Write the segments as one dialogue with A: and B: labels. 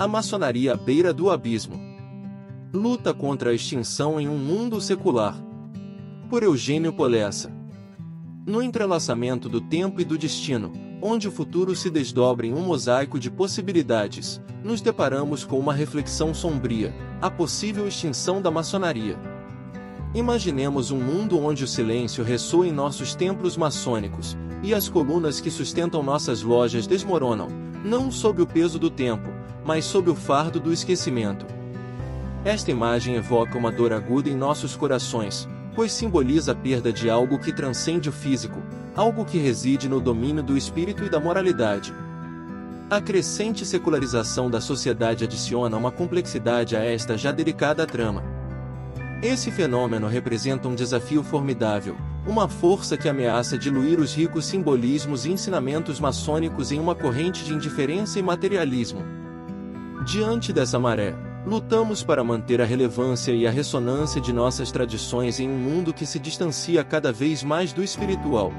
A: A maçonaria à beira do abismo. Luta contra a extinção em um mundo secular. Por Eugênio Polessa. No entrelaçamento do tempo e do destino, onde o futuro se desdobra em um mosaico de possibilidades, nos deparamos com uma reflexão sombria, a possível extinção da maçonaria. Imaginemos um mundo onde o silêncio ressoa em nossos templos maçônicos, e as colunas que sustentam nossas lojas desmoronam, não sob o peso do tempo, mas sob o fardo do esquecimento. Esta imagem evoca uma dor aguda em nossos corações, pois simboliza a perda de algo que transcende o físico, algo que reside no domínio do espírito e da moralidade. A crescente secularização da sociedade adiciona uma complexidade a esta já delicada trama. Esse fenômeno representa um desafio formidável, uma força que ameaça diluir os ricos simbolismos e ensinamentos maçônicos em uma corrente de indiferença e materialismo. Diante dessa maré, lutamos para manter a relevância e a ressonância de nossas tradições em um mundo que se distancia cada vez mais do espiritual.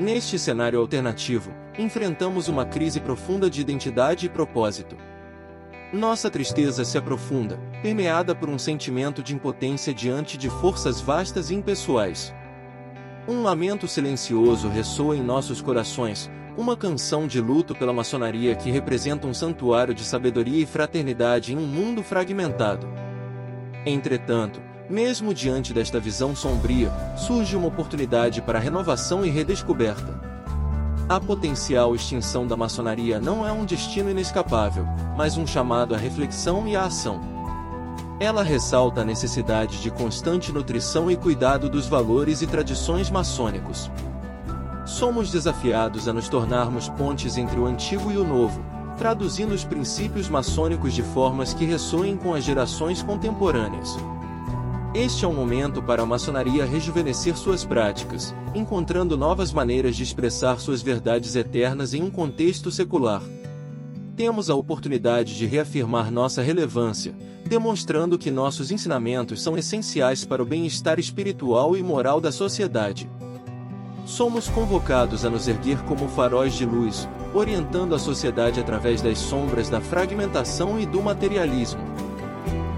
A: Neste cenário alternativo, enfrentamos uma crise profunda de identidade e propósito. Nossa tristeza se aprofunda, permeada por um sentimento de impotência diante de forças vastas e impessoais. Um lamento silencioso ressoa em nossos corações, uma canção de luto pela maçonaria que representa um santuário de sabedoria e fraternidade em um mundo fragmentado. Entretanto, mesmo diante desta visão sombria, surge uma oportunidade para renovação e redescoberta. A potencial extinção da maçonaria não é um destino inescapável, mas um chamado à reflexão e à ação. Ela ressalta a necessidade de constante nutrição e cuidado dos valores e tradições maçônicos. Somos desafiados a nos tornarmos pontes entre o antigo e o novo, traduzindo os princípios maçônicos de formas que ressoem com as gerações contemporâneas. Este é um momento para a maçonaria rejuvenescer suas práticas, encontrando novas maneiras de expressar suas verdades eternas em um contexto secular. Temos a oportunidade de reafirmar nossa relevância, demonstrando que nossos ensinamentos são essenciais para o bem-estar espiritual e moral da sociedade. Somos convocados a nos erguer como faróis de luz, orientando a sociedade através das sombras da fragmentação e do materialismo.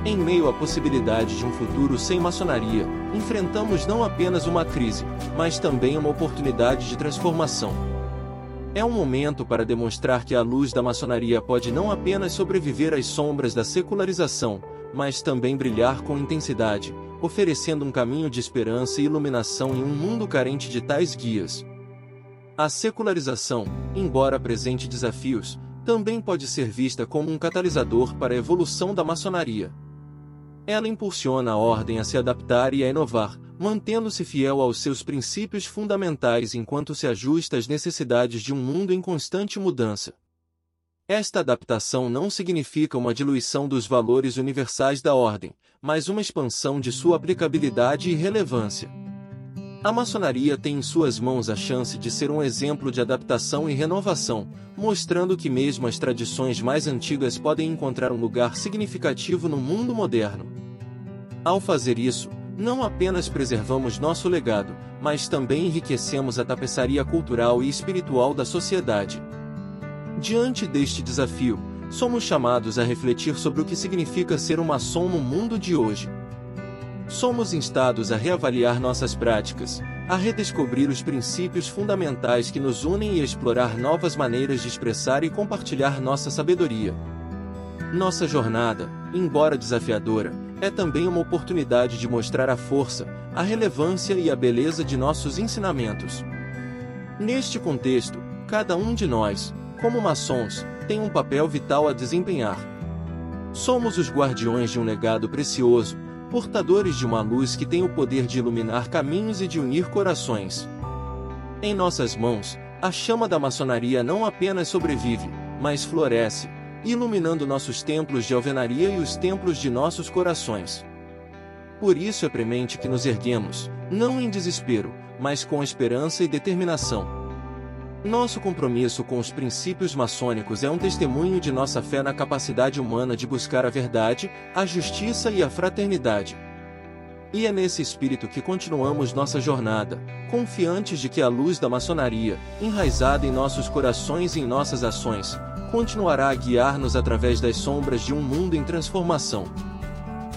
A: Em meio à possibilidade de um futuro sem maçonaria, enfrentamos não apenas uma crise, mas também uma oportunidade de transformação. É um momento para demonstrar que a luz da maçonaria pode não apenas sobreviver às sombras da secularização, mas também brilhar com intensidade, oferecendo um caminho de esperança e iluminação em um mundo carente de tais guias. A secularização, embora apresente desafios, também pode ser vista como um catalisador para a evolução da maçonaria. Ela impulsiona a ordem a se adaptar e a inovar, mantendo-se fiel aos seus princípios fundamentais enquanto se ajusta às necessidades de um mundo em constante mudança. Esta adaptação não significa uma diluição dos valores universais da ordem, mas uma expansão de sua aplicabilidade e relevância. A maçonaria tem em suas mãos a chance de ser um exemplo de adaptação e renovação, mostrando que mesmo as tradições mais antigas podem encontrar um lugar significativo no mundo moderno. Ao fazer isso, não apenas preservamos nosso legado, mas também enriquecemos a tapeçaria cultural e espiritual da sociedade. Diante deste desafio, somos chamados a refletir sobre o que significa ser um maçom no mundo de hoje. Somos instados a reavaliar nossas práticas, a redescobrir os princípios fundamentais que nos unem e explorar novas maneiras de expressar e compartilhar nossa sabedoria. Nossa jornada, embora desafiadora, é também uma oportunidade de mostrar a força, a relevância e a beleza de nossos ensinamentos. Neste contexto, cada um de nós, como maçons, tem um papel vital a desempenhar. Somos os guardiões de um legado precioso, portadores de uma luz que tem o poder de iluminar caminhos e de unir corações. Em nossas mãos, a chama da maçonaria não apenas sobrevive, mas floresce, iluminando nossos templos de alvenaria e os templos de nossos corações. Por isso é premente que nos erguemos, não em desespero, mas com esperança e determinação. Nosso compromisso com os princípios maçônicos é um testemunho de nossa fé na capacidade humana de buscar a verdade, a justiça e a fraternidade. E é nesse espírito que continuamos nossa jornada, confiantes de que a luz da maçonaria, enraizada em nossos corações e em nossas ações, continuará a guiar-nos através das sombras de um mundo em transformação.